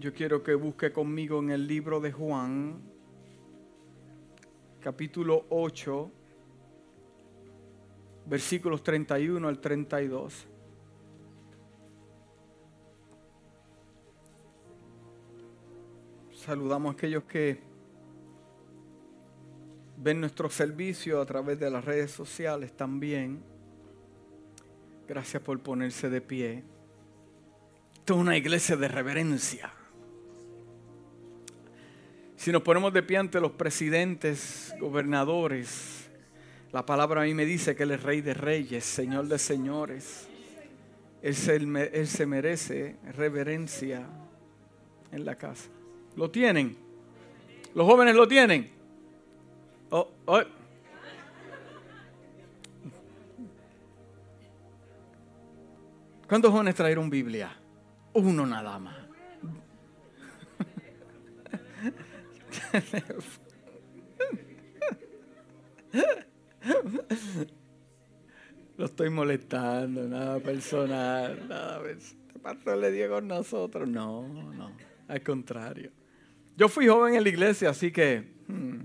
Yo quiero que busque conmigo en el libro de Juan, capítulo 8, versículos 31 al 32. Saludamos a aquellos que ven nuestro servicio a través de las redes sociales también. Gracias por ponerse de pie. Esto es una iglesia de reverencia. Si nos ponemos de pie ante los presidentes, gobernadores, la palabra a mí me dice que Él es rey de reyes, señor de señores. Él se, merece reverencia en la casa. ¿Lo tienen? ¿Los jóvenes lo tienen? Oh, oh. ¿Cuántos jóvenes trajeron Biblia? Uno nada más. Lo estoy molestando, nada personal, nada. Pastor le dio con nosotros. No, no, al contrario. Yo fui joven en la iglesia, así que. Hmm,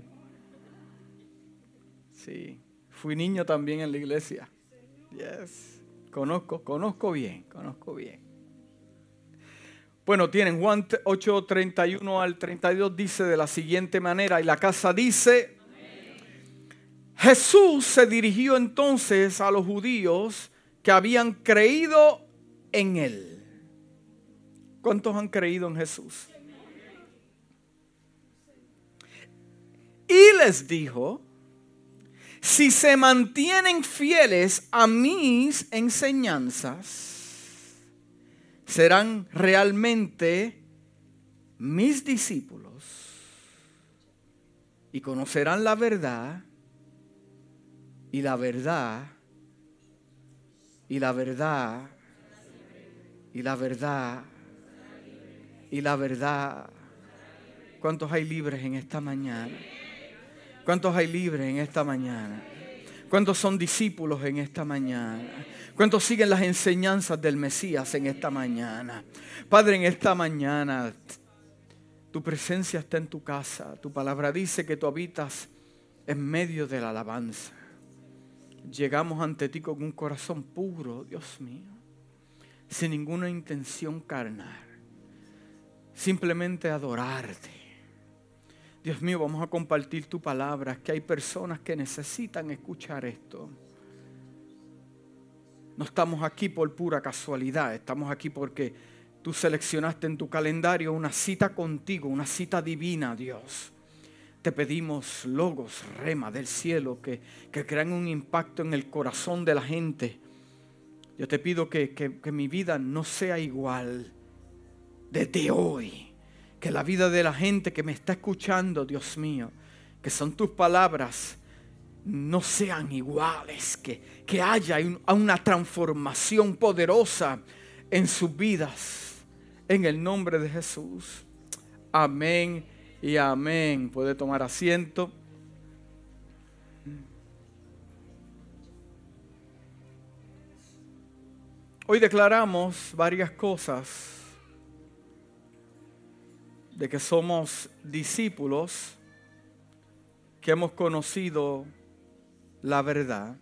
sí, fui niño también en la iglesia. Yes, conozco, conozco bien, conozco bien. Bueno, tienen Juan 8, 31 al 32 dice de la siguiente manera, y la casa dice, Jesús se dirigió entonces a los judíos que habían creído en él. ¿Cuántos han creído en Jesús? Y les dijo, si se mantienen fieles a mis enseñanzas, serán realmente mis discípulos y conocerán la verdad y la verdad y la verdad y la verdad y la verdad. ¿Cuántos hay libres en esta mañana? ¿Cuántos hay libres en esta mañana? ¿Cuántos son discípulos en esta mañana? ¿Cuántos siguen las enseñanzas del Mesías en esta mañana? Padre, en esta mañana tu presencia está en tu casa. Tu palabra dice que tú habitas en medio de la alabanza. Llegamos ante ti con un corazón puro, Dios mío, sin ninguna intención carnal. Simplemente adorarte Dios mío, vamos a compartir tu palabra, que hay personas que necesitan escuchar esto. No estamos aquí por pura casualidad, estamos aquí porque tú seleccionaste en tu calendario una cita contigo, una cita divina, Dios. Te pedimos logos, rema del cielo, que, que crean un impacto en el corazón de la gente. Yo te pido que, que mi vida no sea igual desde hoy que la vida de la gente que me está escuchando, Dios mío, que son tus palabras, no sean iguales, que, que haya una transformación poderosa en sus vidas. En el nombre de Jesús. Amén y amén. Puede tomar asiento. Hoy declaramos varias cosas de que somos discípulos que hemos conocido la verdad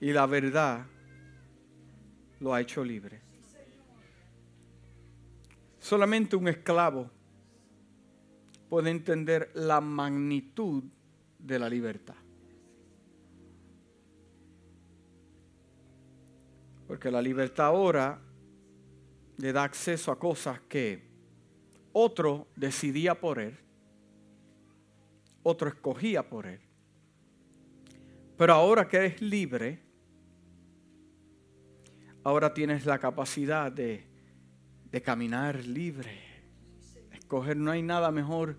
y la verdad lo ha hecho libre. Solamente un esclavo puede entender la magnitud de la libertad. Porque la libertad ahora le da acceso a cosas que otro decidía por él, otro escogía por él. Pero ahora que eres libre, ahora tienes la capacidad de, de caminar libre. Escoger no hay nada mejor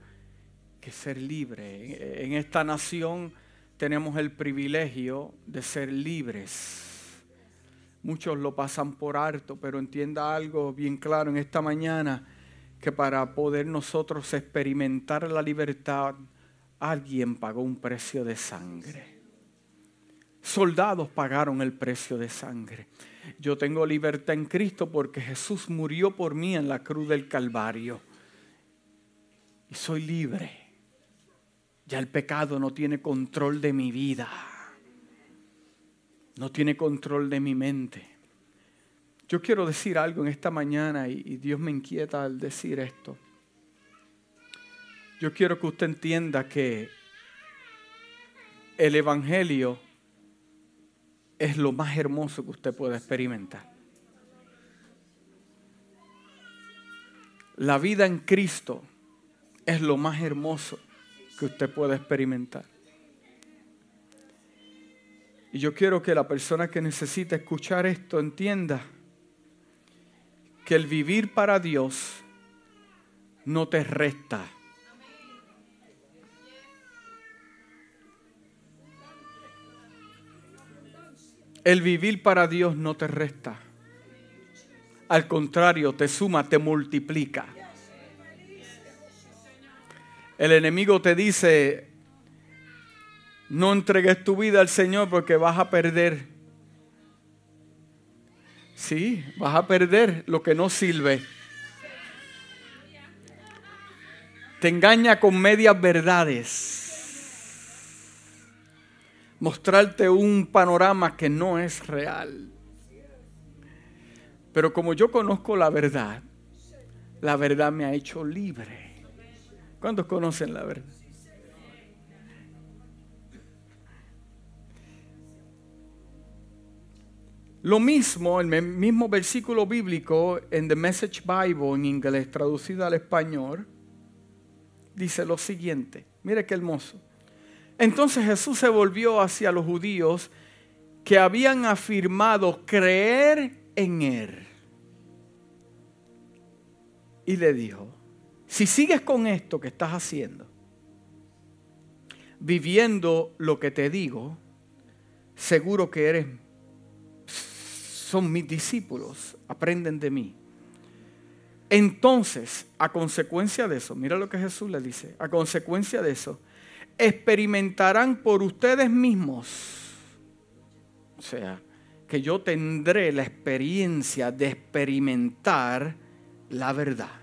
que ser libre. En esta nación tenemos el privilegio de ser libres. Muchos lo pasan por harto, pero entienda algo bien claro en esta mañana que para poder nosotros experimentar la libertad, alguien pagó un precio de sangre. Soldados pagaron el precio de sangre. Yo tengo libertad en Cristo porque Jesús murió por mí en la cruz del Calvario. Y soy libre. Ya el pecado no tiene control de mi vida. No tiene control de mi mente. Yo quiero decir algo en esta mañana y, Dios me inquieta al decir esto. Yo quiero que usted entienda que el Evangelio es lo más hermoso que usted puede experimentar. La vida en Cristo es lo más hermoso que usted puede experimentar. Y yo quiero que la persona que necesita escuchar esto entienda que el vivir para Dios no te resta. El vivir para Dios no te resta. Al contrario, te suma, te multiplica. El enemigo te dice, no entregues tu vida al Señor porque vas a perder. Sí, vas a perder lo que no sirve. Te engaña con medias verdades. Mostrarte un panorama que no es real. Pero como yo conozco la verdad, la verdad me ha hecho libre. ¿Cuántos conocen la verdad? Lo mismo, el mismo versículo bíblico en The Message Bible en inglés, traducido al español, dice lo siguiente. Mire qué hermoso. Entonces Jesús se volvió hacia los judíos que habían afirmado creer en Él. Y le dijo, si sigues con esto que estás haciendo, viviendo lo que te digo, seguro que eres son mis discípulos, aprenden de mí. Entonces, a consecuencia de eso, mira lo que Jesús le dice, a consecuencia de eso, experimentarán por ustedes mismos. O sea, que yo tendré la experiencia de experimentar la verdad.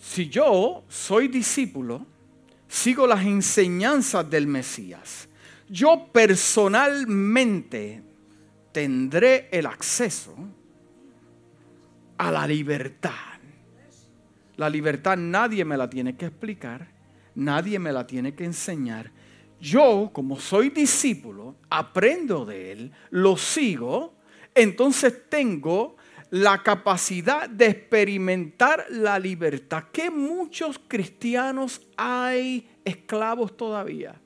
Si yo soy discípulo, sigo las enseñanzas del Mesías yo personalmente tendré el acceso a la libertad. La libertad nadie me la tiene que explicar, nadie me la tiene que enseñar. Yo, como soy discípulo, aprendo de él, lo sigo, entonces tengo la capacidad de experimentar la libertad. Que muchos cristianos hay esclavos todavía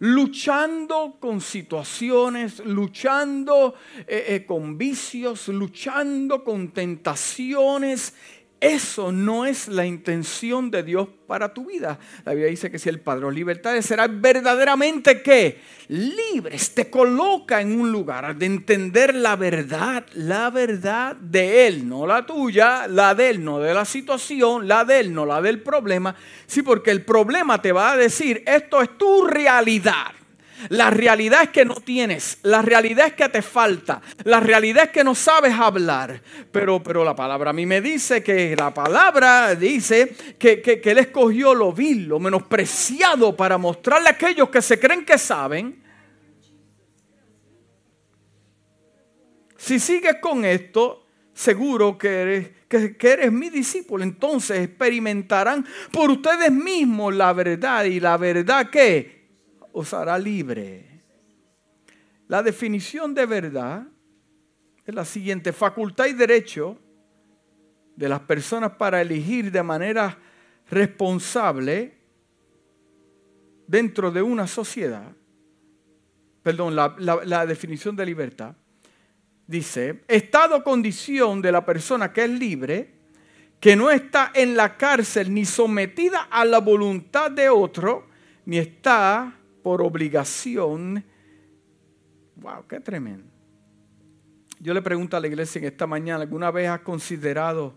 luchando con situaciones, luchando eh, eh, con vicios, luchando con tentaciones. Eso no es la intención de Dios para tu vida. La Biblia dice que si el Padre libertad será verdaderamente que libres, te coloca en un lugar de entender la verdad, la verdad de Él, no la tuya, la de Él, no de la situación, la de Él, no la del problema. Sí, porque el problema te va a decir, esto es tu realidad. La realidad es que no tienes, la realidad es que te falta, la realidad es que no sabes hablar. Pero, pero la palabra a mí me dice que la palabra dice que, que, Él escogió lo vil, lo menospreciado para mostrarle a aquellos que se creen que saben. Si sigues con esto, seguro que eres, que, que, eres mi discípulo. Entonces experimentarán por ustedes mismos la verdad y la verdad que os libre. La definición de verdad es la siguiente, facultad y derecho de las personas para elegir de manera responsable dentro de una sociedad, perdón, la definición de libertad, dice, estado condición de la persona que es libre, que no está en la cárcel ni sometida a la voluntad de otro, ni está por obligación. ¡Wow! ¡Qué tremendo! Yo le pregunto a la iglesia en esta mañana, ¿alguna vez has considerado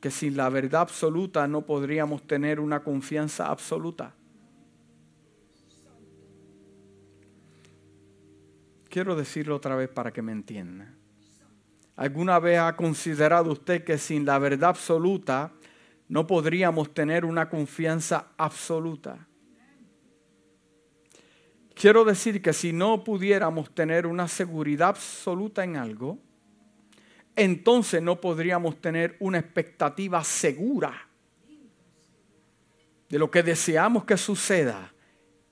que sin la verdad absoluta no podríamos tener una confianza absoluta? Quiero decirlo otra vez para que me entienda. ¿Alguna vez ha considerado usted que sin la verdad absoluta no podríamos tener una confianza absoluta? Quiero decir que si no pudiéramos tener una seguridad absoluta en algo, entonces no podríamos tener una expectativa segura de lo que deseamos que suceda.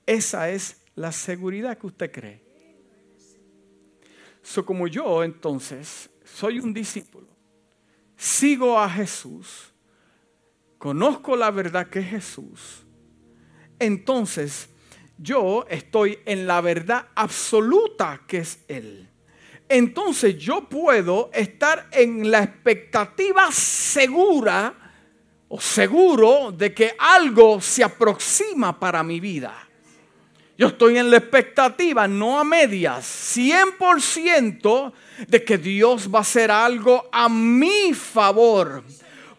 Esa es la seguridad que usted cree. So, como yo entonces soy un discípulo, sigo a Jesús, conozco la verdad que es Jesús, entonces yo estoy en la verdad absoluta que es Él. Entonces yo puedo estar en la expectativa segura o seguro de que algo se aproxima para mi vida. Yo estoy en la expectativa, no a medias, 100% de que Dios va a hacer algo a mi favor.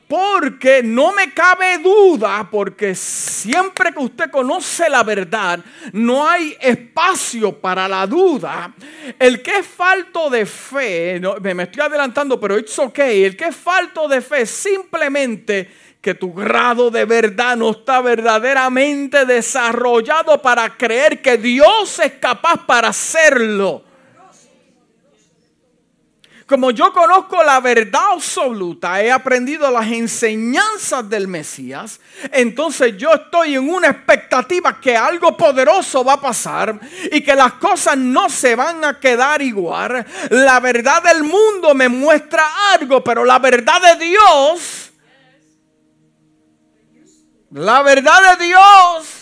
Porque no me cabe duda, porque siempre que usted conoce la verdad, no hay espacio para la duda. El que es falto de fe, me estoy adelantando, pero it's okay. El que es falto de fe simplemente que tu grado de verdad no está verdaderamente desarrollado para creer que Dios es capaz para hacerlo. Como yo conozco la verdad absoluta, he aprendido las enseñanzas del Mesías, entonces yo estoy en una expectativa que algo poderoso va a pasar y que las cosas no se van a quedar igual. La verdad del mundo me muestra algo, pero la verdad de Dios la verdad de Dios.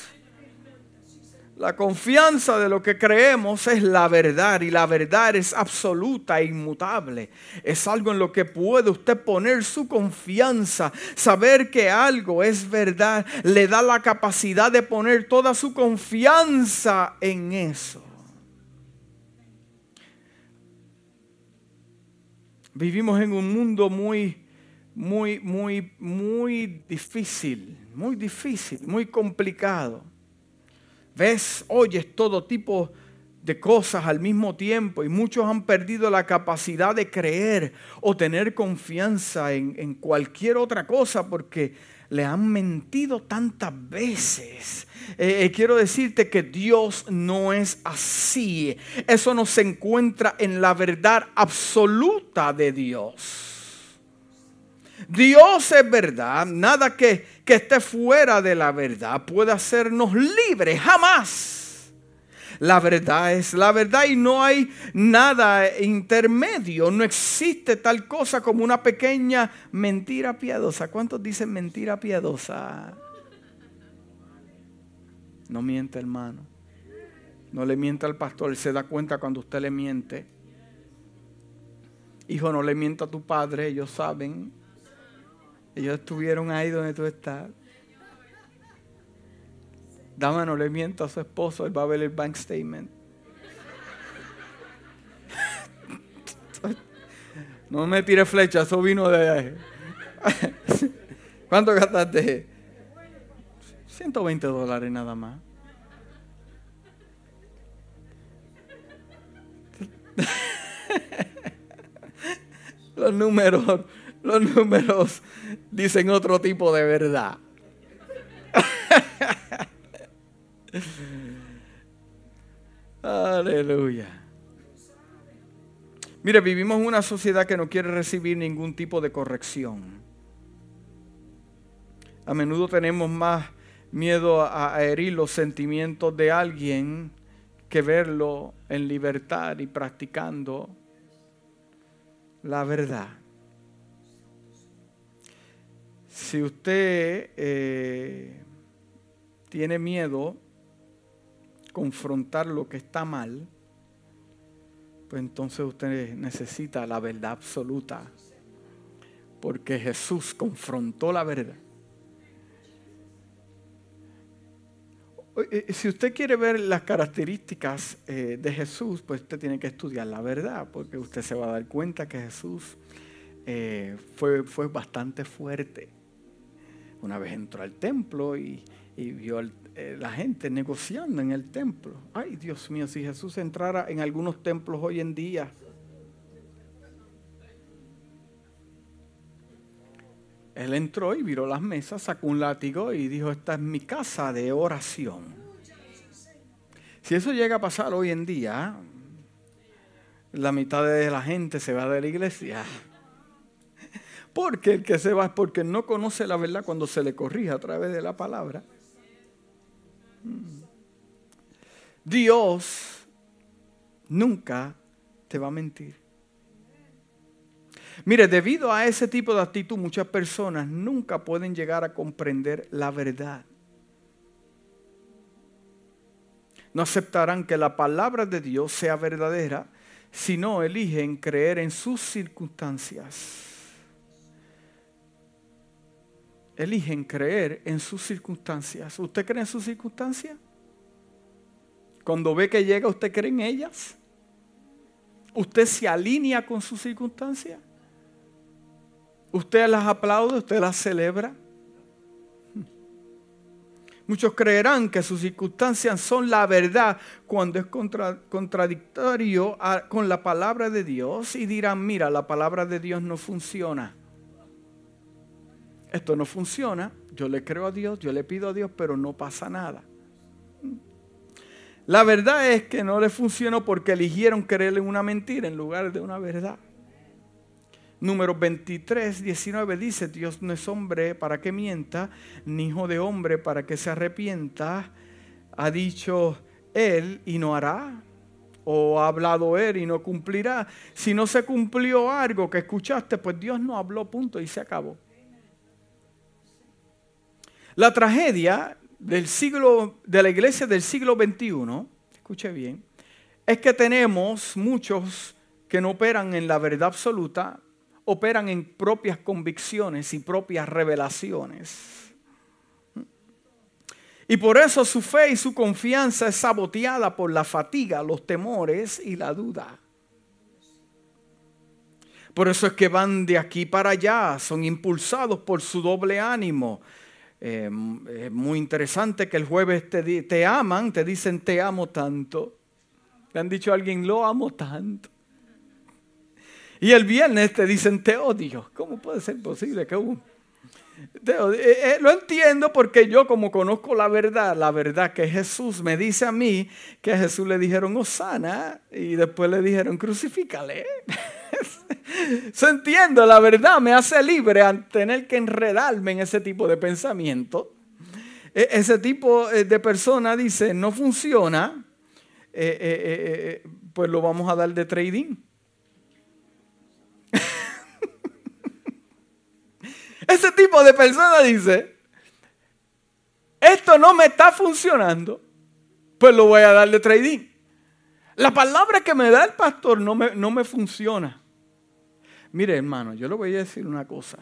La confianza de lo que creemos es la verdad y la verdad es absoluta e inmutable. Es algo en lo que puede usted poner su confianza. Saber que algo es verdad le da la capacidad de poner toda su confianza en eso. Vivimos en un mundo muy muy, muy, muy difícil, muy difícil, muy complicado. Ves, oyes todo tipo de cosas al mismo tiempo y muchos han perdido la capacidad de creer o tener confianza en, cualquier otra cosa porque le han mentido tantas veces. Eh, eh, quiero decirte que Dios no es así. Eso no se encuentra en la verdad absoluta de Dios. Dios es verdad. Nada que, que esté fuera de la verdad puede hacernos libres. Jamás. La verdad es la verdad y no hay nada intermedio. No existe tal cosa como una pequeña mentira piadosa. ¿Cuántos dicen mentira piadosa? No miente, hermano. No le mienta al pastor. Se da cuenta cuando usted le miente. Hijo, no le mienta a tu padre. Ellos saben. Ellos estuvieron ahí donde tú estás. Dama, no le miento a su esposo, él va a ver el bank statement. No me tire flecha, eso vino de. ¿Cuánto gastaste? 120 dólares nada más. Los números los números dicen otro tipo de verdad. Aleluya. Mire, vivimos una sociedad que no quiere recibir ningún tipo de corrección. A menudo tenemos más miedo a, herir los sentimientos de alguien que verlo en libertad y practicando la verdad. Si usted eh, tiene miedo confrontar lo que está mal, pues entonces usted necesita la verdad absoluta. Porque Jesús confrontó la verdad. Eh, si usted quiere ver las características eh, de Jesús, pues usted tiene que estudiar la verdad, porque usted se va a dar cuenta que Jesús fue, fue bastante fuerte una vez entró al templo y, vio eh, la gente negociando en el templo. Ay, Dios mío, si Jesús entrara en algunos templos hoy en día. Él entró y viró las mesas, sacó un látigo y dijo, esta es mi casa de oración. Si eso llega a pasar hoy en día, la mitad de la gente se va de la iglesia. Porque el que se va es porque no conoce la verdad cuando se le corrige a través de la palabra. Dios nunca te va a mentir. Mire, debido a ese tipo de actitud, muchas personas nunca pueden llegar a comprender la verdad. No aceptarán que la palabra de Dios sea verdadera si no eligen creer en sus circunstancias. Eligen creer en sus circunstancias. ¿Usted cree en sus circunstancias? Cuando ve que llega, ¿usted cree en ellas? ¿Usted se alinea con sus circunstancias? ¿Usted las aplaude? ¿Usted las celebra? Muchos creerán que sus circunstancias son la verdad cuando es contradictorio con la palabra de Dios y dirán, mira, la palabra de Dios no funciona. Esto no funciona, yo le creo a Dios, yo le pido a Dios, pero no pasa nada. La verdad es que no le funcionó porque eligieron creerle una mentira en lugar de una verdad. Número 23, 19 dice, Dios no es hombre para que mienta, ni hijo de hombre para que se arrepienta. Ha dicho él y no hará. O ha hablado él y no cumplirá. Si no se cumplió algo que escuchaste, pues Dios no habló, punto, y se acabó. La tragedia del siglo, de la iglesia del siglo XXI, escuche bien, es que tenemos muchos que no operan en la verdad absoluta, operan en propias convicciones y propias revelaciones. Y por eso su fe y su confianza es saboteada por la fatiga, los temores y la duda. Por eso es que van de aquí para allá, son impulsados por su doble ánimo, eh, es muy interesante que el jueves te, te aman, te dicen te amo tanto. Le han dicho a alguien, lo amo tanto. Y el viernes te dicen te odio. ¿Cómo puede ser posible que un... Eh, eh, lo entiendo porque yo como conozco la verdad, la verdad que Jesús me dice a mí que a Jesús le dijeron Osana y después le dijeron crucifícale. Se entiende, la verdad me hace libre al tener que enredarme en ese tipo de pensamiento. E, ese tipo eh, de persona dice, no funciona, pues lo vamos a dar de trading. Ese tipo de persona dice, esto no me está funcionando, pues lo voy a dar de trading. La palabra que me da el pastor no me, no me funciona. Mire, hermano, yo le voy a decir una cosa.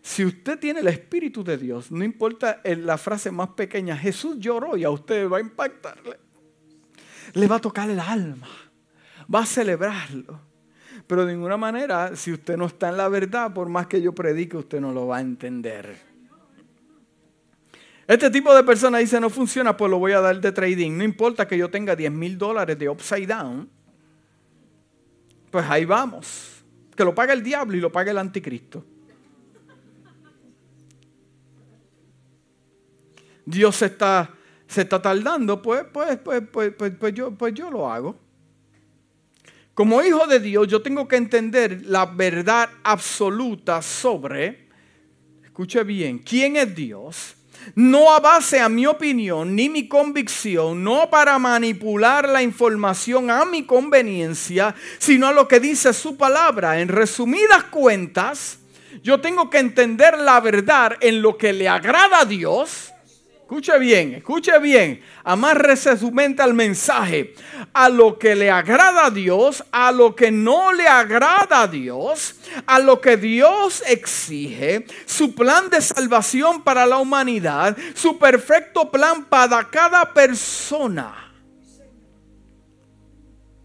Si usted tiene el Espíritu de Dios, no importa la frase más pequeña, Jesús lloró y a usted va a impactarle. Le va a tocar el alma. Va a celebrarlo. Pero de ninguna manera, si usted no está en la verdad, por más que yo predique, usted no lo va a entender. Este tipo de persona dice, no funciona, pues lo voy a dar de trading. No importa que yo tenga 10 mil dólares de upside down. Pues ahí vamos que lo paga el diablo y lo paga el anticristo. Dios se está, se está tardando, pues, pues, pues, pues, pues, pues, yo, pues yo lo hago. Como hijo de Dios, yo tengo que entender la verdad absoluta sobre, escuche bien, quién es Dios no a base a mi opinión ni mi convicción, no para manipular la información a mi conveniencia, sino a lo que dice su palabra. En resumidas cuentas, yo tengo que entender la verdad en lo que le agrada a Dios Escuche bien, escuche bien. Amárrese su mente al mensaje. A lo que le agrada a Dios, a lo que no le agrada a Dios, a lo que Dios exige, su plan de salvación para la humanidad, su perfecto plan para cada persona.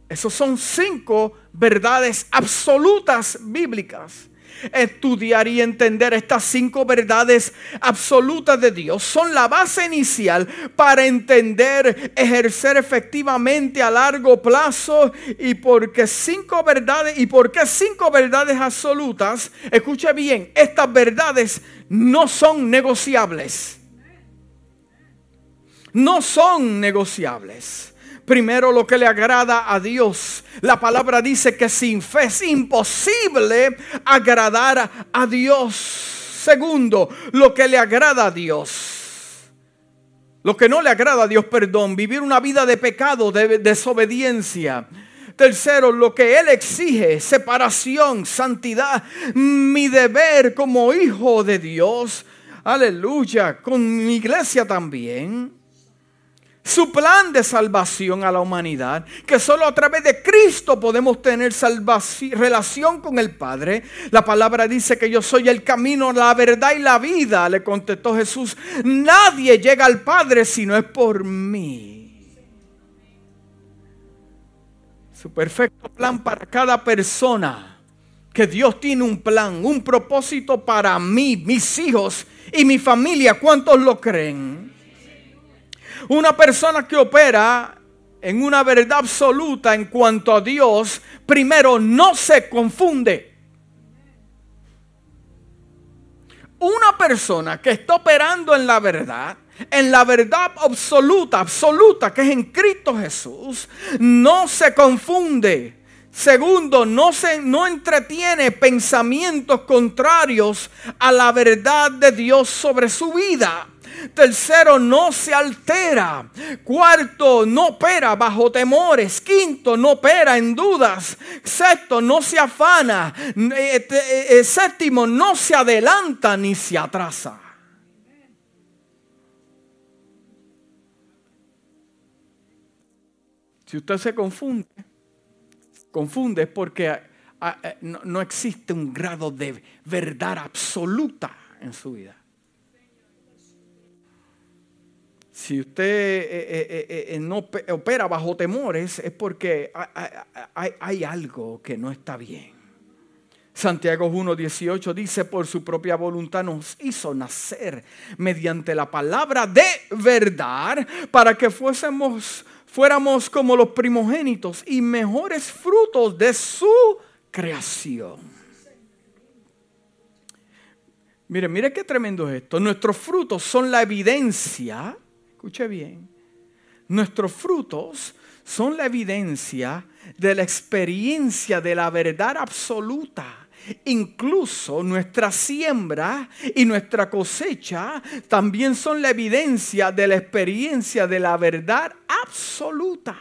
Esos son cinco verdades absolutas bíblicas estudiar y entender estas cinco verdades absolutas de Dios. Son la base inicial para entender, ejercer efectivamente a largo plazo y porque cinco verdades y porque cinco verdades absolutas, escuche bien, estas verdades no son negociables. No son negociables. Primero lo que le agrada a Dios. La palabra dice que sin fe es imposible agradar a Dios. Segundo, lo que le agrada a Dios. Lo que no le agrada a Dios, perdón, vivir una vida de pecado, de desobediencia. Tercero, lo que Él exige, separación, santidad, mi deber como hijo de Dios. Aleluya, con mi iglesia también su plan de salvación a la humanidad, que solo a través de Cristo podemos tener relación con el Padre. La palabra dice que yo soy el camino, la verdad y la vida, le contestó Jesús. Nadie llega al Padre si no es por mí. Su perfecto plan para cada persona. Que Dios tiene un plan, un propósito para mí, mis hijos y mi familia. ¿Cuántos lo creen? Una persona que opera en una verdad absoluta en cuanto a Dios, primero no se confunde. Una persona que está operando en la verdad, en la verdad absoluta, absoluta, que es en Cristo Jesús, no se confunde. Segundo, no se no entretiene pensamientos contrarios a la verdad de Dios sobre su vida. Tercero, no se altera. Cuarto, no opera bajo temores. Quinto, no opera en dudas. Sexto, no se afana. Eh, eh, eh, séptimo, no se adelanta ni se atrasa. Si usted se confunde, confunde es porque no existe un grado de verdad absoluta en su vida. Si usted eh, eh, eh, no opera bajo temores es porque hay, algo que no está bien. Santiago 1.18 dice, por su propia voluntad nos hizo nacer mediante la palabra de verdad para que fuésemos, fuéramos como los primogénitos y mejores frutos de su creación. Mire, mire qué tremendo es esto. Nuestros frutos son la evidencia escuche bien, nuestros frutos son la evidencia de la experiencia de la verdad absoluta. Incluso nuestra siembra y nuestra cosecha también son la evidencia de la experiencia de la verdad absoluta.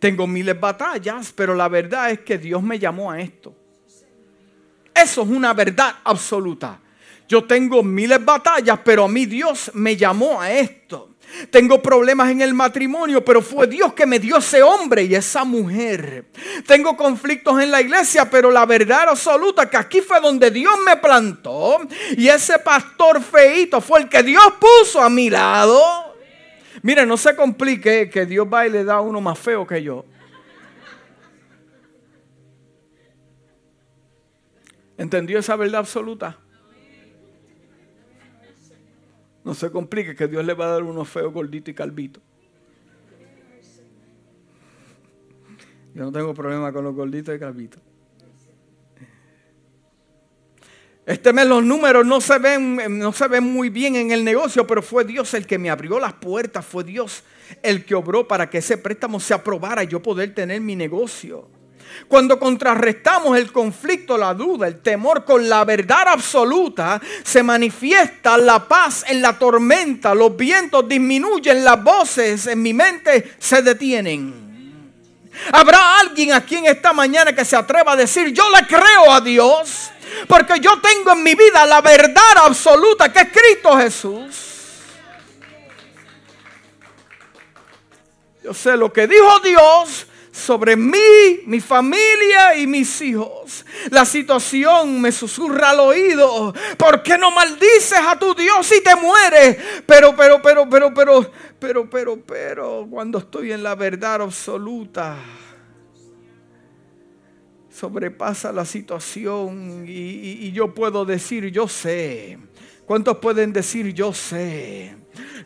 Tengo miles de batallas, pero la verdad es que Dios me llamó a esto. Eso es una verdad absoluta. Yo tengo miles de batallas, pero a mí Dios me llamó a esto. Tengo problemas en el matrimonio, pero fue Dios que me dio ese hombre y esa mujer. Tengo conflictos en la iglesia, pero la verdad absoluta que aquí fue donde Dios me plantó y ese pastor feito fue el que Dios puso a mi lado. Mire, no se complique que Dios va y le da a uno más feo que yo. ¿Entendió esa verdad absoluta? No se complique que Dios le va a dar uno feo, gordito y calvito. Yo no tengo problema con los gorditos y calvitos. Este mes los números no se, ven, no se ven muy bien en el negocio, pero fue Dios el que me abrió las puertas, fue Dios el que obró para que ese préstamo se aprobara y yo poder tener mi negocio. Cuando contrarrestamos el conflicto, la duda, el temor con la verdad absoluta, se manifiesta la paz en la tormenta, los vientos disminuyen, las voces en mi mente se detienen. Habrá alguien aquí en esta mañana que se atreva a decir, yo le creo a Dios, porque yo tengo en mi vida la verdad absoluta que es Cristo Jesús. Yo sé lo que dijo Dios, sobre mí, mi familia y mis hijos. La situación me susurra al oído. ¿Por qué no maldices a tu Dios y te mueres? Pero, pero, pero, pero, pero, pero, pero, pero, cuando estoy en la verdad absoluta. sobrepasa la situación y yo puedo decir, yo sé. ¿Cuántos pueden decir, yo sé?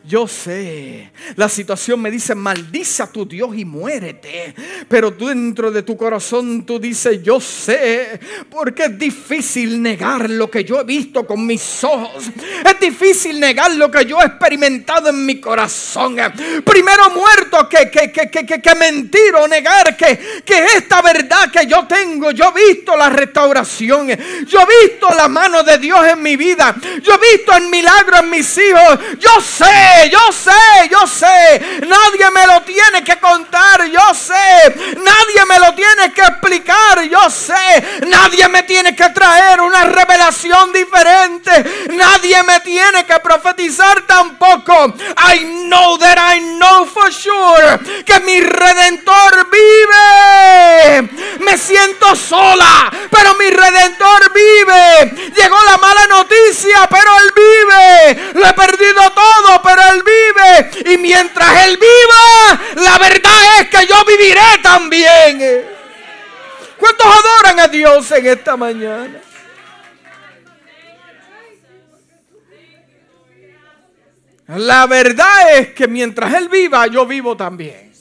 Yo sé, la situación me dice, maldice a tu Dios y muérete. Pero tú dentro de tu corazón tú dices, yo sé, porque es difícil negar lo que yo he visto con mis ojos. Es difícil negar lo que yo he experimentado en mi corazón. Primero muerto que, que, que, que, que mentir o negar que, que esta verdad que yo tengo, yo he visto la restauración. Yo he visto la mano de Dios en mi vida. Yo he visto el milagro en mis hijos. Yo sé yo sé, yo sé. Nadie me lo tiene que contar, yo sé. Nadie me lo tiene que explicar, yo sé. Nadie me tiene que traer una revelación diferente. Nadie me tiene que profetizar tampoco. I know that I know for sure que mi redentor vive. Me siento sola, pero mi redentor vive. Llegó la mala noticia, pero él vive. Lo he perdido todo, pero él vive. Y mientras Él viva, la verdad es que yo viviré también. ¿Cuántos adoran a Dios en esta mañana? La verdad es que mientras Él viva, yo vivo también.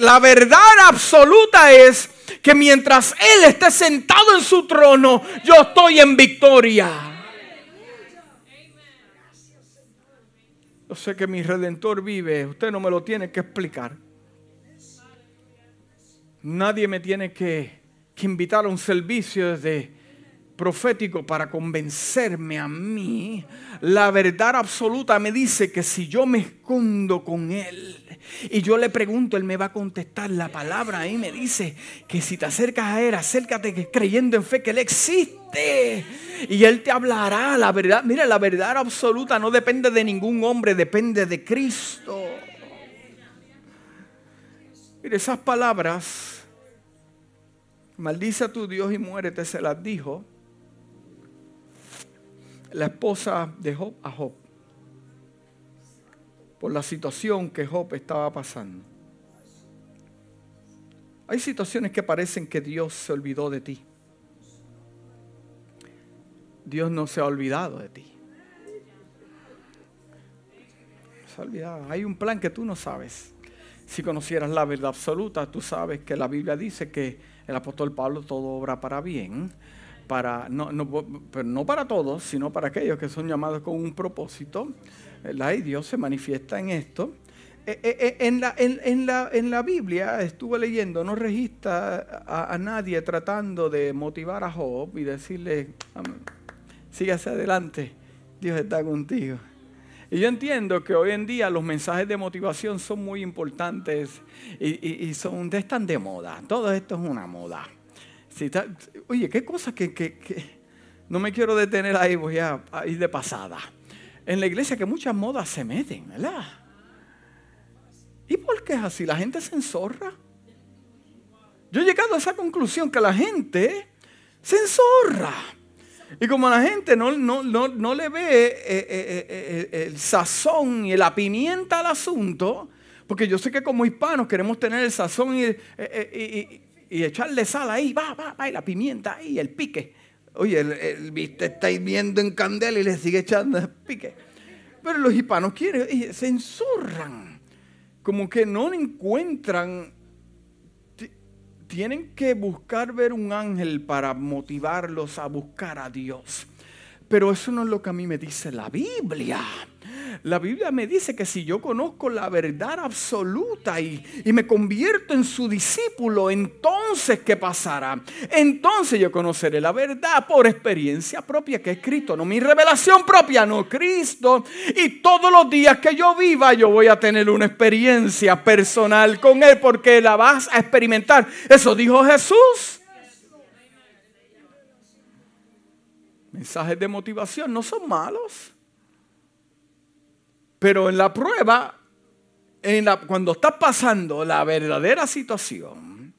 La verdad absoluta es que mientras Él esté sentado en su trono, yo estoy en victoria. Sé que mi redentor vive, usted no me lo tiene que explicar. Nadie me tiene que, invitar a un servicio de profético para convencerme a mí. La verdad absoluta me dice que si yo me escondo con Él y yo le pregunto, Él me va a contestar la palabra ahí me dice que si te acercas a Él, acércate creyendo en fe que Él existe. Y Él te hablará la verdad. Mira, la verdad absoluta no depende de ningún hombre, depende de Cristo. Mire, esas palabras, maldice a tu Dios y muérete, se las dijo la esposa de Job a Job por la situación que Job estaba pasando. Hay situaciones que parecen que Dios se olvidó de ti. Dios no se ha olvidado de ti. Se ha olvidado. Hay un plan que tú no sabes. Si conocieras la verdad absoluta, tú sabes que la Biblia dice que el apóstol Pablo todo obra para bien para, no, no, para todos, sino para aquellos que son llamados con un propósito. Y Dios se manifiesta en esto. Eh, eh, eh, en, la, en, la, en la Biblia estuve leyendo, no registra a, nadie tratando de motivar a Job y decirle, hacia adelante, Dios está contigo. Y yo entiendo que hoy en día los mensajes de motivación son muy importantes y, y son, están de moda. Todo esto es una moda oye, qué cosa que, no me quiero detener ahí, voy a, ir de pasada. En la iglesia que muchas modas se meten, ¿verdad? ¿Y por qué es así? La gente se enzorra. Yo he llegado a esa conclusión que la gente se enzorra. Y como la gente no, no, le ve eh, eh, eh, el sazón y la pimienta al asunto, porque yo sé que como hispanos queremos tener el sazón y, y echarle sal ahí, va, va, va, y la pimienta ahí, el pique. Oye, el, viste, está hirviendo en candela y le sigue echando el pique. Pero los hispanos quieren, se ensurran, como que no encuentran, tienen que buscar ver un ángel para motivarlos a buscar a Dios. Pero eso no es lo que a mí me dice la Biblia. La Biblia me dice que si yo conozco la verdad absoluta y, me convierto en su discípulo, entonces ¿qué pasará? Entonces yo conoceré la verdad por experiencia propia que es Cristo, no mi revelación propia, no Cristo. Y todos los días que yo viva yo voy a tener una experiencia personal con Él porque la vas a experimentar. Eso dijo Jesús. Mensajes de motivación no son malos. Pero en la prueba, cuando estás pasando la verdadera situación,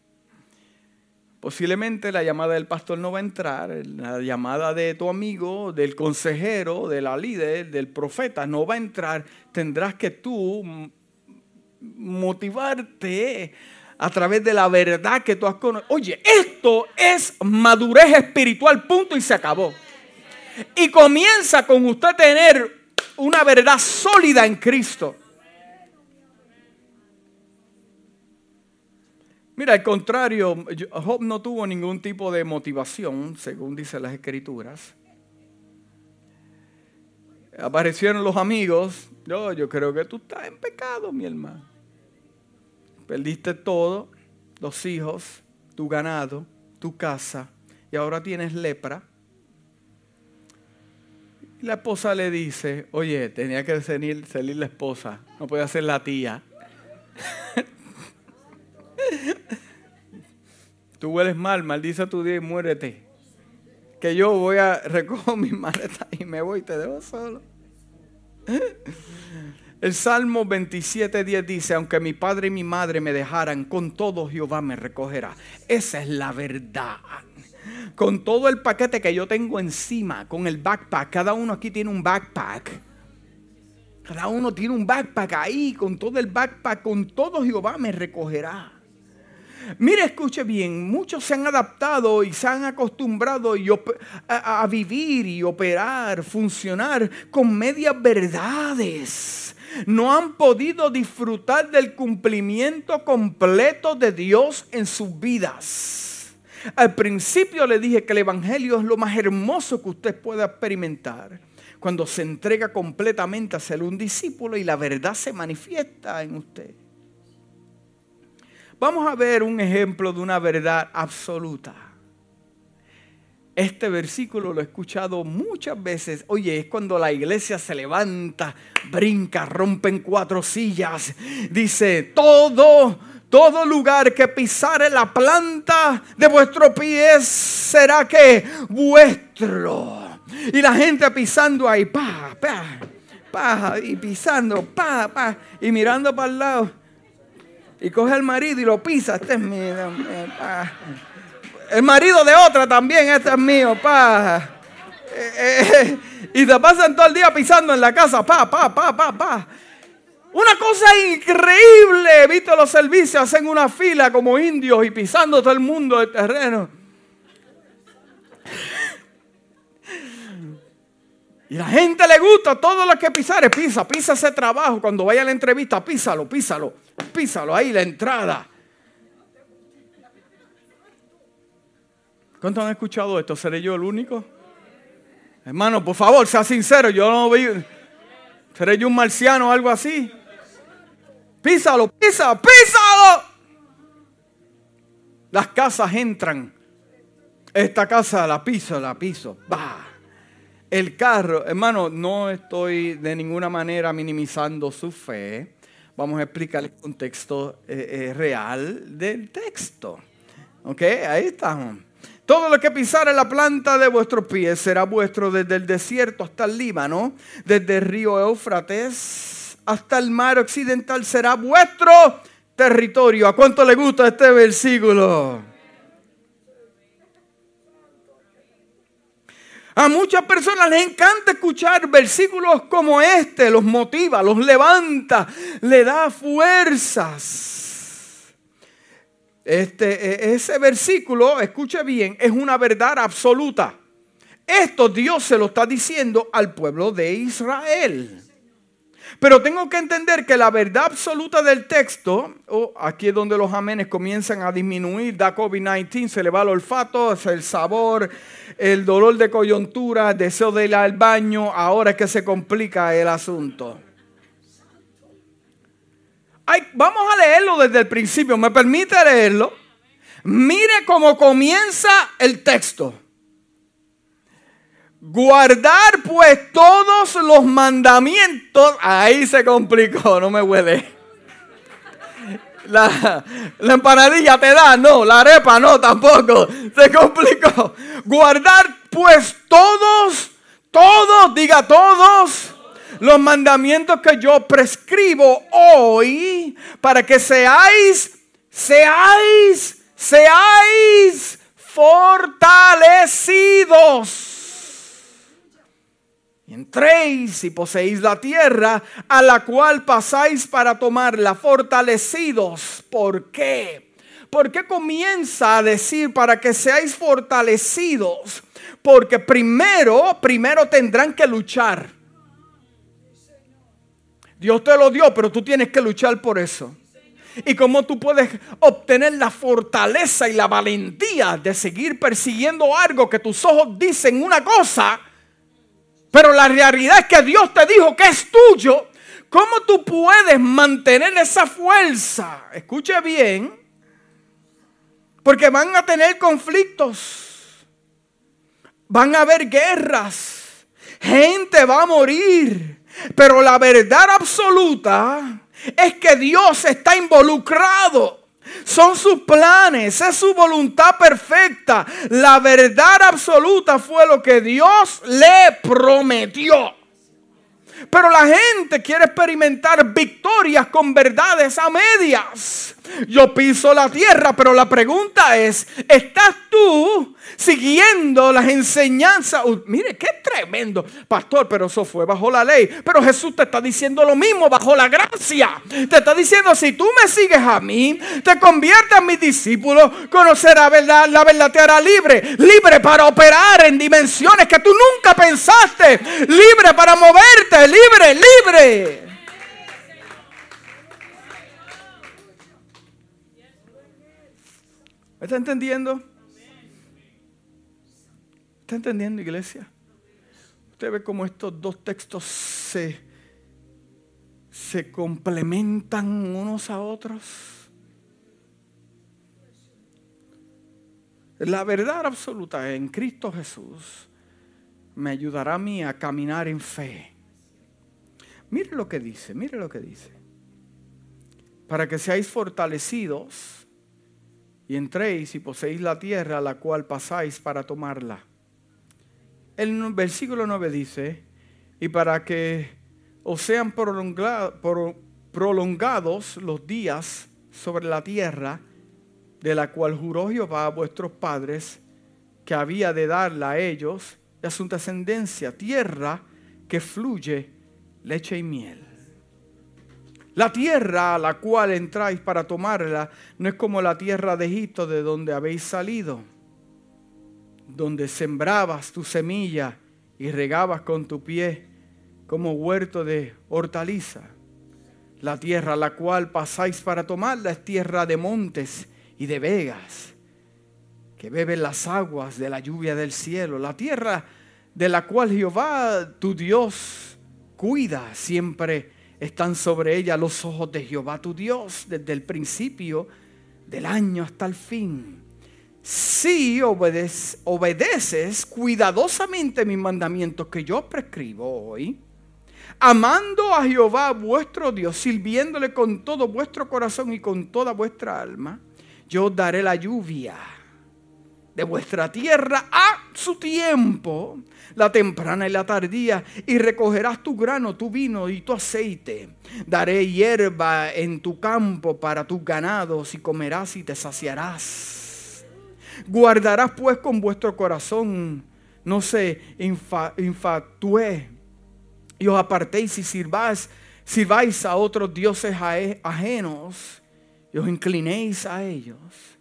posiblemente la llamada del pastor no va a entrar, la llamada de tu amigo, del consejero, de la líder, del profeta no va a entrar. Tendrás que tú motivarte a través de la verdad que tú has conocido. Oye, esto es madurez espiritual, punto y se acabó. Y comienza con usted tener una verdad sólida en Cristo. Mira, al contrario, Job no tuvo ningún tipo de motivación, según dicen las escrituras. Aparecieron los amigos. Yo, yo creo que tú estás en pecado, mi hermano. Perdiste todo, los hijos, tu ganado, tu casa, y ahora tienes lepra. La esposa le dice, oye, tenía que salir, salir la esposa, no puede ser la tía. Tú hueles mal, maldice tu día y muérete. Que yo voy a recoger mis maletas y me voy te dejo solo. El Salmo 27.10 dice, aunque mi padre y mi madre me dejaran, con todo Jehová me recogerá. Esa es la verdad. Con todo el paquete que yo tengo encima, con el backpack, cada uno aquí tiene un backpack. Cada uno tiene un backpack ahí, con todo el backpack, con todo Jehová me recogerá. Mire, escuche bien, muchos se han adaptado y se han acostumbrado a, vivir y operar, funcionar con medias verdades. No han podido disfrutar del cumplimiento completo de Dios en sus vidas. Al principio le dije que el Evangelio es lo más hermoso que usted pueda experimentar. Cuando se entrega completamente a ser un discípulo y la verdad se manifiesta en usted. Vamos a ver un ejemplo de una verdad absoluta. Este versículo lo he escuchado muchas veces. Oye, es cuando la iglesia se levanta, brinca, rompen cuatro sillas. Dice, todo, todo lugar que pisare la planta de vuestro pie será que vuestro. Y la gente pisando ahí, pa, pa, pa, y pisando, pa, pa, y mirando para el lado y coge al marido y lo pisa. Este es mío. El marido de otra también, este es mío, pa. Eh, eh, y te pasan todo el día pisando en la casa, pa, pa, pa, pa, pa. Una cosa increíble. Visto los servicios, hacen una fila como indios y pisando todo el mundo el terreno. Y la gente le gusta todo lo que pisare, pisa, pisa ese trabajo. Cuando vaya a la entrevista, písalo, písalo, písalo ahí, la entrada. ¿Cuántos han escuchado esto? ¿Seré yo el único? Hermano, por favor, sea sincero, yo no vi. ¿Seré yo un marciano o algo así? Písalo, písalo, písalo. Las casas entran. Esta casa la piso, la piso. Bah. El carro, hermano, no estoy de ninguna manera minimizando su fe. Vamos a explicar el contexto eh, eh, real del texto. ¿Ok? Ahí estamos. Todo lo que pisare la planta de vuestros pies será vuestro desde el desierto hasta el Líbano, desde el río Éufrates hasta el mar occidental será vuestro territorio. ¿A cuánto le gusta este versículo? A muchas personas les encanta escuchar versículos como este, los motiva, los levanta, le da fuerzas. Este, e, ese versículo, escuche bien, es una verdad absoluta. Esto Dios se lo está diciendo al pueblo de Israel. Pero tengo que entender que la verdad absoluta del texto, oh, aquí es donde los amenes comienzan a disminuir, da COVID-19, se le va el olfato, el sabor, el dolor de coyuntura, deseo de ir al baño, ahora es que se complica el asunto. vamos a leerlo desde el principio, ¿me permite leerlo? Mire cómo comienza el texto. Guardar pues todos los mandamientos. Ahí se complicó, no me huele. La, empanadilla te da, no, la arepa no, tampoco. Se complicó. Guardar pues todos, todos, diga todos, los mandamientos que yo prescribo hoy para que seáis, seáis, seáis fortalecidos Entréis y poseéis la tierra a la cual pasáis para tomarla fortalecidos. ¿Por qué? ¿Por qué comienza a decir para que seáis fortalecidos? Porque primero, primero tendrán que luchar. Dios te lo dio, pero tú tienes que luchar por eso. Y cómo tú puedes obtener la fortaleza y la valentía de seguir persiguiendo algo que tus ojos dicen una cosa pero la realidad es que Dios te dijo que es tuyo. ¿Cómo tú puedes mantener esa fuerza? Escuche bien. Porque van a tener conflictos. Van a haber guerras. Gente va a morir. Pero la verdad absoluta es que Dios está involucrado. Son sus planes, es su voluntad perfecta. La verdad absoluta fue lo que Dios le prometió. Pero la gente quiere experimentar victorias con verdades a medias. Yo piso la tierra, pero la pregunta es, ¿estás tú siguiendo las enseñanzas? mire, qué tremendo, pastor, pero eso fue bajo la ley. Pero Jesús te está diciendo lo mismo, bajo la gracia. Te está diciendo, si tú me sigues a mí, te conviertes en mi discípulo, conocerás verdad, la verdad te hará libre. Libre para operar en dimensiones que tú nunca pensaste. Libre para moverte, libre, libre. Está entendiendo? ¿Está entendiendo, iglesia? Usted ve cómo estos dos textos se, se complementan unos a otros. La verdad absoluta en Cristo Jesús me ayudará a mí a caminar en fe. Mire lo que dice, mire lo que dice. Para que seáis fortalecidos y entréis y poseéis la tierra a la cual pasáis para tomarla. El versículo 9 dice, y para que os sean prolongados los días sobre la tierra de la cual juró Jehová a vuestros padres que había de darla a ellos y a su descendencia, tierra que fluye leche y miel. La tierra a la cual entráis para tomarla no es como la tierra de Egipto de donde habéis salido, donde sembrabas tu semilla y regabas con tu pie como huerto de hortaliza. La tierra a la cual pasáis para tomarla es tierra de montes y de vegas, que beben las aguas de la lluvia del cielo. La tierra de la cual Jehová, tu Dios, cuida siempre están sobre ella los ojos de Jehová tu Dios desde el principio del año hasta el fin. Si obedeces, cuidadosamente mis mandamientos que yo prescribo hoy, amando a Jehová vuestro Dios, sirviéndole con todo vuestro corazón y con toda vuestra alma, yo daré la lluvia de vuestra tierra a su tiempo, la temprana y la tardía, y recogerás tu grano, tu vino y tu aceite. Daré hierba en tu campo para tus ganados y comerás y te saciarás. Guardarás pues con vuestro corazón, no se infatué, y os apartéis y sirváis, sirváis a otros dioses ajenos, y os inclinéis a ellos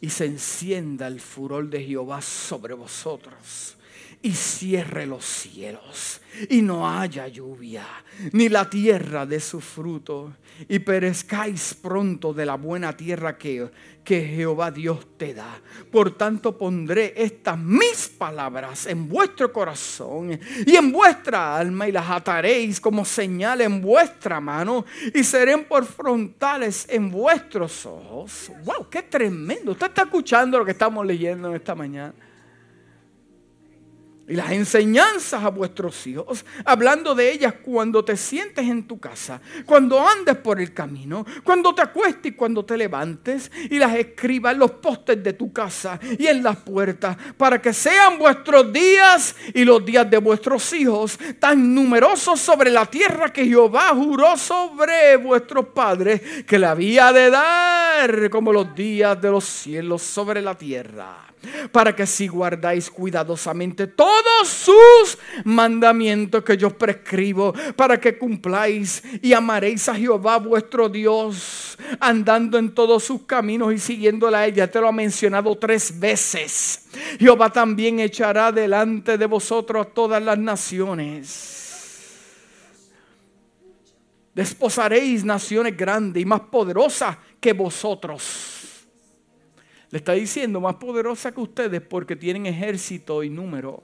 y se encienda el furor de Jehová sobre vosotros y cierre los cielos y no haya lluvia, ni la tierra de su fruto, y perezcáis pronto de la buena tierra que, que Jehová Dios te da. Por tanto pondré estas mis palabras en vuestro corazón y en vuestra alma y las ataréis como señal en vuestra mano y serán por frontales en vuestros ojos. ¡Wow! ¡Qué tremendo! Usted está escuchando lo que estamos leyendo en esta mañana y las enseñanzas a vuestros hijos, hablando de ellas cuando te sientes en tu casa, cuando andes por el camino, cuando te acuestes y cuando te levantes, y las escribas en los postes de tu casa y en las puertas, para que sean vuestros días y los días de vuestros hijos tan numerosos sobre la tierra que Jehová juró sobre vuestros padres que le había de dar como los días de los cielos sobre la tierra para que si guardáis cuidadosamente todo todos sus mandamientos que yo prescribo para que cumpláis y amaréis a Jehová vuestro Dios, andando en todos sus caminos y siguiéndola a ella. Te lo ha mencionado tres veces. Jehová también echará delante de vosotros a todas las naciones. Desposaréis naciones grandes y más poderosas que vosotros le está diciendo más poderosa que ustedes porque tienen ejército y número.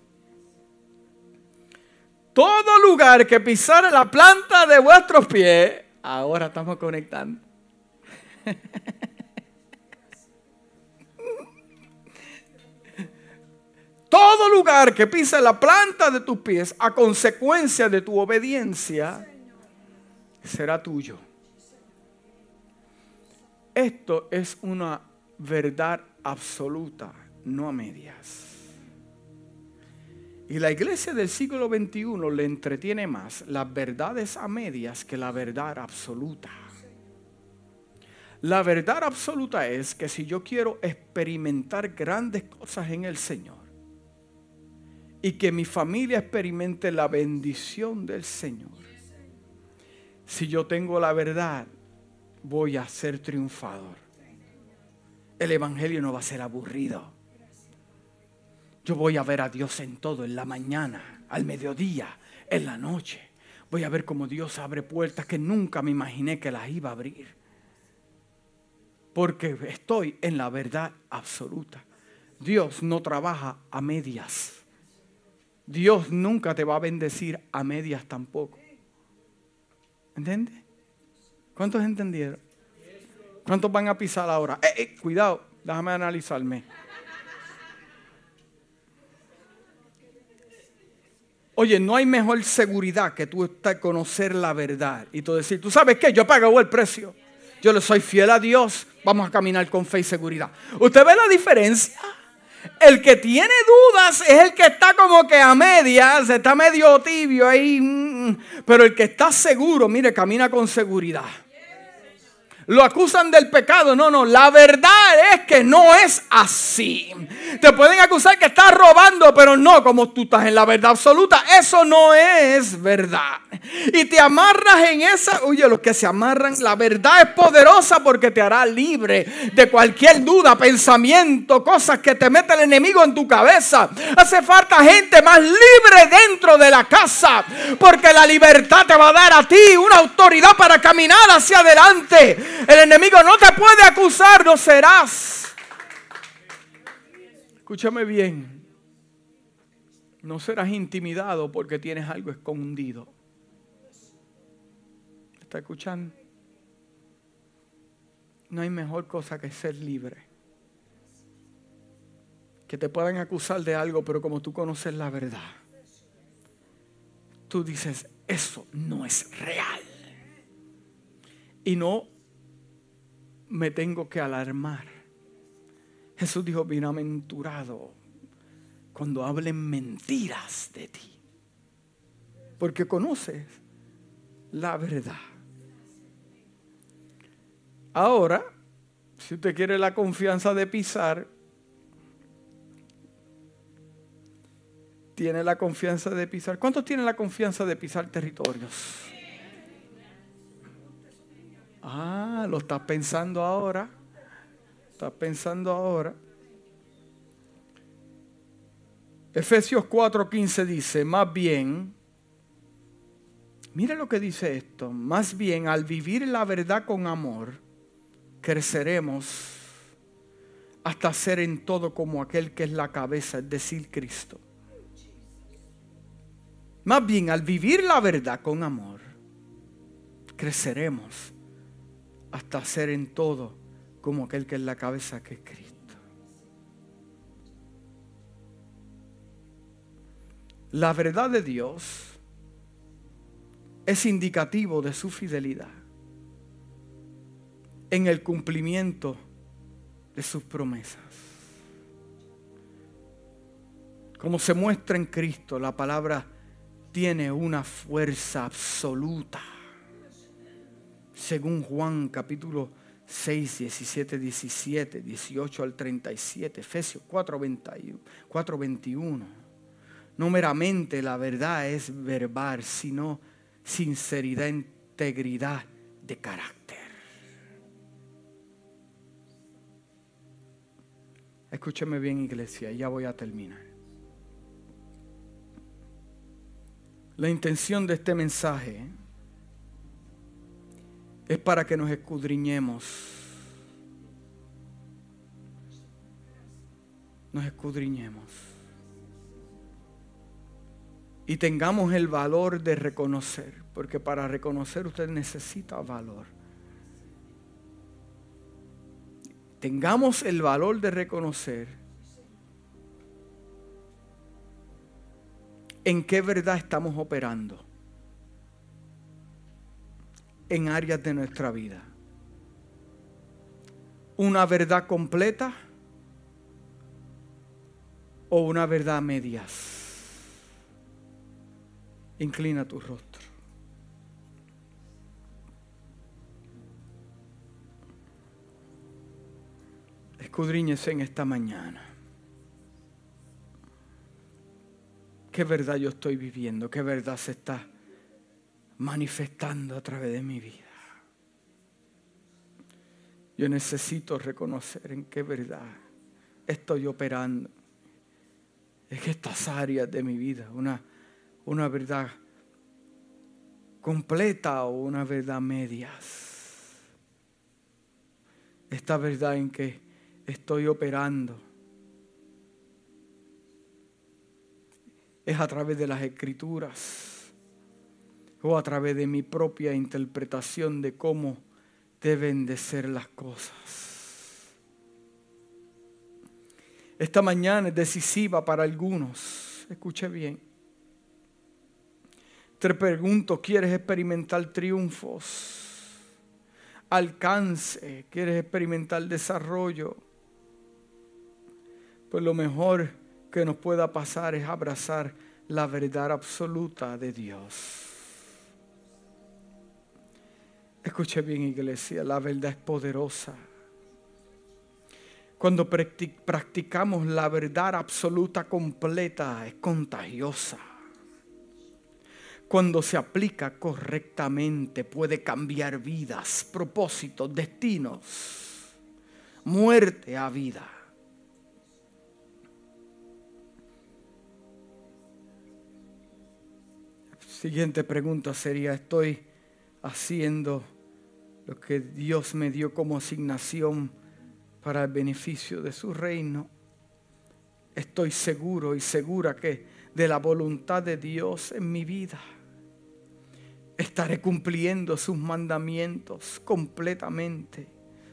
Todo lugar que pisara la planta de vuestros pies, ahora estamos conectando. Todo lugar que pise la planta de tus pies a consecuencia de tu obediencia será tuyo. Esto es una verdad absoluta, no a medias. Y la iglesia del siglo XXI le entretiene más las verdades a medias que la verdad absoluta. La verdad absoluta es que si yo quiero experimentar grandes cosas en el Señor y que mi familia experimente la bendición del Señor, si yo tengo la verdad, voy a ser triunfador el Evangelio no va a ser aburrido. Yo voy a ver a Dios en todo, en la mañana, al mediodía, en la noche. Voy a ver cómo Dios abre puertas que nunca me imaginé que las iba a abrir. Porque estoy en la verdad absoluta. Dios no trabaja a medias. Dios nunca te va a bendecir a medias tampoco. ¿Entiendes? ¿Cuántos entendieron? ¿Cuántos van a pisar ahora? Eh, eh, cuidado, déjame analizarme. Oye, no hay mejor seguridad que tú estar conocer la verdad y tú decir, tú sabes qué, yo pago el precio. Yo le soy fiel a Dios. Vamos a caminar con fe y seguridad. ¿Usted ve la diferencia? El que tiene dudas es el que está como que a medias, está medio tibio ahí. Mm, mm. Pero el que está seguro, mire, camina con seguridad. Lo acusan del pecado. No, no. La verdad es que no es así. Te pueden acusar que estás robando, pero no como tú estás en la verdad absoluta. Eso no es verdad. Y te amarras en esa. Oye, los que se amarran, la verdad es poderosa porque te hará libre de cualquier duda, pensamiento, cosas que te mete el enemigo en tu cabeza. Hace falta gente más libre dentro de la casa porque la libertad te va a dar a ti una autoridad para caminar hacia adelante el enemigo no te puede acusar, no serás. Escúchame bien. No serás intimidado porque tienes algo escondido. ¿Está escuchando? No hay mejor cosa que ser libre. Que te puedan acusar de algo, pero como tú conoces la verdad, tú dices, eso no es real. Y no me tengo que alarmar. Jesús dijo, bienaventurado cuando hablen mentiras de ti. Porque conoces la verdad. Ahora, si usted quiere la confianza de pisar, tiene la confianza de pisar. ¿Cuántos tienen la confianza de pisar territorios? Ah, lo estás pensando ahora. Estás pensando ahora. Efesios 4:15 dice, más bien, mire lo que dice esto, más bien al vivir la verdad con amor, creceremos hasta ser en todo como aquel que es la cabeza, es decir, Cristo. Más bien al vivir la verdad con amor, creceremos hasta ser en todo como aquel que es la cabeza que es Cristo. La verdad de Dios es indicativo de su fidelidad en el cumplimiento de sus promesas. Como se muestra en Cristo, la palabra tiene una fuerza absoluta según Juan capítulo 6, 17, 17, 18 al 37, Efesios 4, 21. no meramente la verdad es verbal, sino sinceridad, integridad de carácter. Escúcheme bien iglesia, ya voy a terminar. La intención de este mensaje es para que nos escudriñemos. Nos escudriñemos. Y tengamos el valor de reconocer, porque para reconocer usted necesita valor. Tengamos el valor de reconocer en qué verdad estamos operando en áreas de nuestra vida. Una verdad completa o una verdad a medias. Inclina tu rostro. Escudriñese en esta mañana. ¿Qué verdad yo estoy viviendo? ¿Qué verdad se está manifestando a través de mi vida? Yo necesito reconocer en qué verdad estoy operando en estas áreas de mi vida. Una una verdad completa o una verdad medias. Esta verdad en que estoy operando es a través de las escrituras o a través de mi propia interpretación de cómo deben de ser las cosas. Esta mañana es decisiva para algunos. Escuche bien. Te pregunto, ¿quieres experimentar triunfos? Alcance, ¿quieres experimentar desarrollo? Pues lo mejor que nos pueda pasar es abrazar la verdad absoluta de Dios. Escuche bien iglesia, la verdad es poderosa. Cuando practicamos la verdad absoluta completa, es contagiosa cuando se aplica correctamente, puede cambiar vidas, propósitos, destinos, muerte a vida. Siguiente pregunta sería, ¿estoy haciendo lo que Dios me dio como asignación para el beneficio de su reino? Estoy seguro y segura que de la voluntad de Dios en mi vida. Estaré cumpliendo sus mandamientos completamente.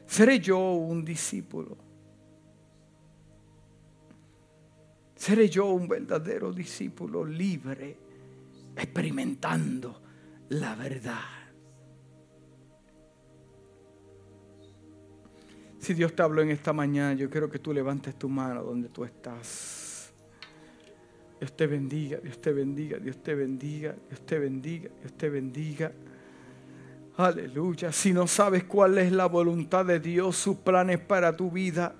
Seré yo un discípulo. Seré yo un verdadero discípulo libre, experimentando la verdad. Si Dios te habló en esta mañana, yo quiero que tú levantes tu mano donde tú estás. Dios te bendiga, Dios te bendiga, Dios te bendiga, Dios te bendiga, Dios te bendiga. Aleluya. Si no sabes cuál es la voluntad de Dios, sus planes para tu vida,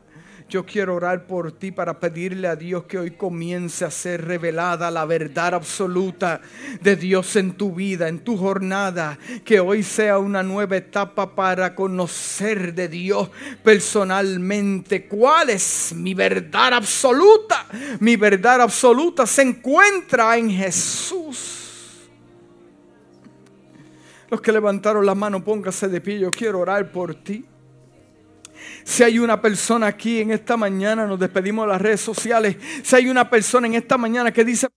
yo quiero orar por ti para pedirle a Dios que hoy comience a ser revelada la verdad absoluta de Dios en tu vida, en tu jornada. Que hoy sea una nueva etapa para conocer de Dios personalmente. ¿Cuál es mi verdad absoluta? Mi verdad absoluta se encuentra en Jesús. Los que levantaron la mano, póngase de pie. Yo quiero orar por ti. Si hay una persona aquí en esta mañana, nos despedimos de las redes sociales. Si hay una persona en esta mañana que dice...